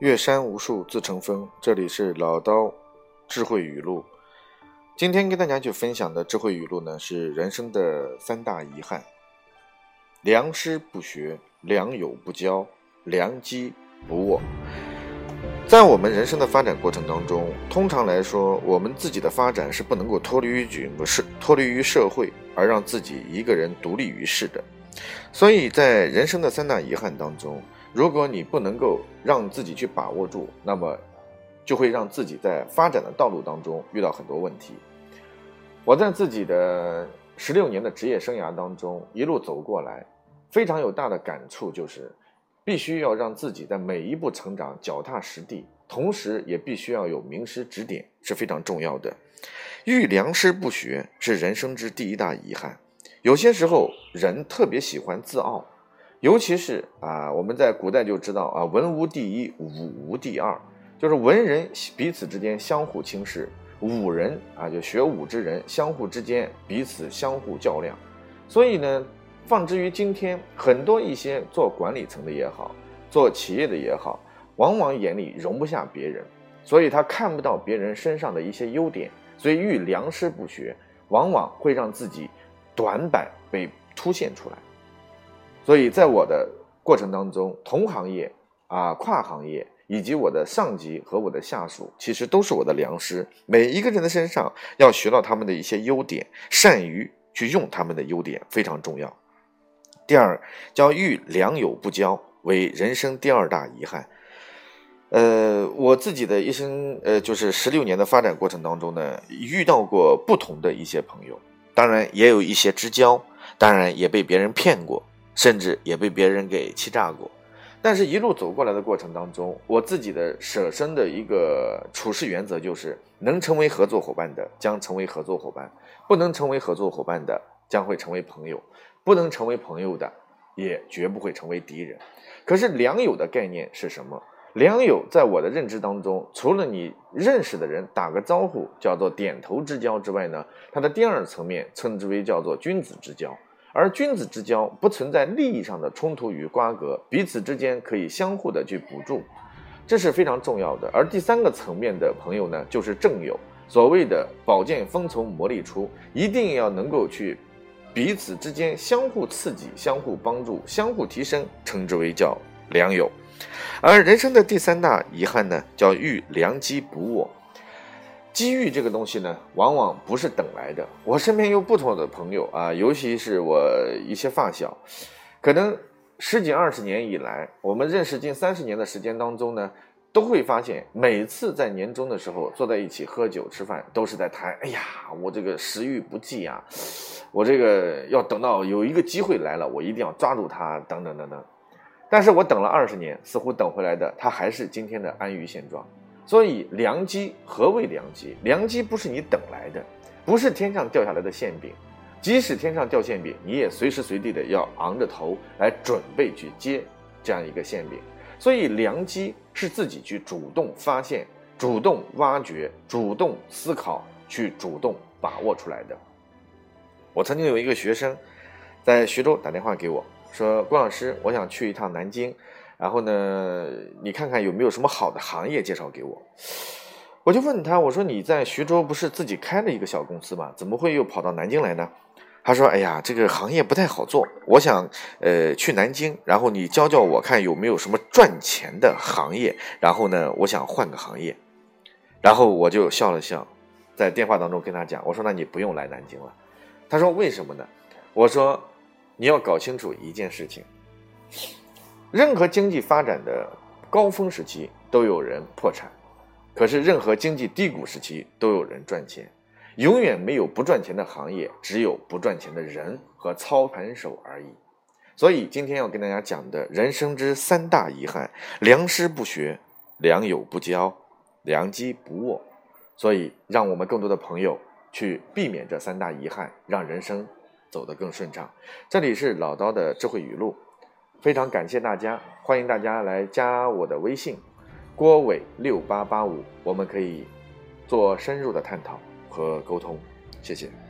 岳山无数自成峰，这里是老刀智慧语录。今天跟大家去分享的智慧语录呢，是人生的三大遗憾：良师不学，良友不交，良机不握。在我们人生的发展过程当中，通常来说，我们自己的发展是不能够脱离于局，不是脱离于社会，而让自己一个人独立于世的。所以在人生的三大遗憾当中，如果你不能够让自己去把握住，那么就会让自己在发展的道路当中遇到很多问题。我在自己的十六年的职业生涯当中一路走过来，非常有大的感触，就是必须要让自己在每一步成长脚踏实地，同时也必须要有名师指点，是非常重要的。遇良师不学是人生之第一大遗憾。有些时候人特别喜欢自傲。尤其是啊，我们在古代就知道啊，文无第一，武无第二，就是文人彼此之间相互轻视，武人啊，就学武之人相互之间彼此相互较量。所以呢，放之于今天，很多一些做管理层的也好，做企业的也好，往往眼里容不下别人，所以他看不到别人身上的一些优点，所以遇良师不学，往往会让自己短板被凸显出来。所以在我的过程当中，同行业啊、跨行业，以及我的上级和我的下属，其实都是我的良师。每一个人的身上要学到他们的一些优点，善于去用他们的优点，非常重要。第二，叫遇良友不交，为人生第二大遗憾。呃，我自己的一生，呃，就是十六年的发展过程当中呢，遇到过不同的一些朋友，当然也有一些知交，当然也被别人骗过。甚至也被别人给欺诈过，但是，一路走过来的过程当中，我自己的舍身的一个处事原则就是：能成为合作伙伴的将成为合作伙伴，不能成为合作伙伴的将会成为朋友，不能成为朋友的也绝不会成为敌人。可是，良友的概念是什么？良友在我的认知当中，除了你认识的人打个招呼叫做点头之交之外呢，它的第二层面称之为叫做君子之交。而君子之交不存在利益上的冲突与瓜葛，彼此之间可以相互的去补助，这是非常重要的。而第三个层面的朋友呢，就是正友。所谓的宝剑锋从磨砺出，一定要能够去彼此之间相互刺激、相互帮助、相互提升，称之为叫良友。而人生的第三大遗憾呢，叫遇良机不握。机遇这个东西呢，往往不是等来的。我身边有不同的朋友啊，尤其是我一些发小，可能十几二十年以来，我们认识近三十年的时间当中呢，都会发现，每次在年终的时候坐在一起喝酒吃饭，都是在谈：哎呀，我这个时运不济啊，我这个要等到有一个机会来了，我一定要抓住它，等等等等。但是我等了二十年，似乎等回来的，他还是今天的安于现状。所以良机何为良机？良机不是你等来的，不是天上掉下来的馅饼。即使天上掉馅饼，你也随时随地的要昂着头来准备去接这样一个馅饼。所以良机是自己去主动发现、主动挖掘、主动思考、去主动把握出来的。我曾经有一个学生在徐州打电话给我说：“郭老师，我想去一趟南京。”然后呢，你看看有没有什么好的行业介绍给我？我就问他，我说你在徐州不是自己开了一个小公司吗？怎么会又跑到南京来呢？他说：“哎呀，这个行业不太好做，我想呃去南京，然后你教教我看有没有什么赚钱的行业。然后呢，我想换个行业。”然后我就笑了笑，在电话当中跟他讲：“我说那你不用来南京了。”他说：“为什么呢？”我说：“你要搞清楚一件事情。”任何经济发展的高峰时期都有人破产，可是任何经济低谷时期都有人赚钱，永远没有不赚钱的行业，只有不赚钱的人和操盘手而已。所以今天要跟大家讲的人生之三大遗憾：良师不学，良友不交，良机不握。所以让我们更多的朋友去避免这三大遗憾，让人生走得更顺畅。这里是老刀的智慧语录。非常感谢大家，欢迎大家来加我的微信，郭伟六八八五，我们可以做深入的探讨和沟通，谢谢。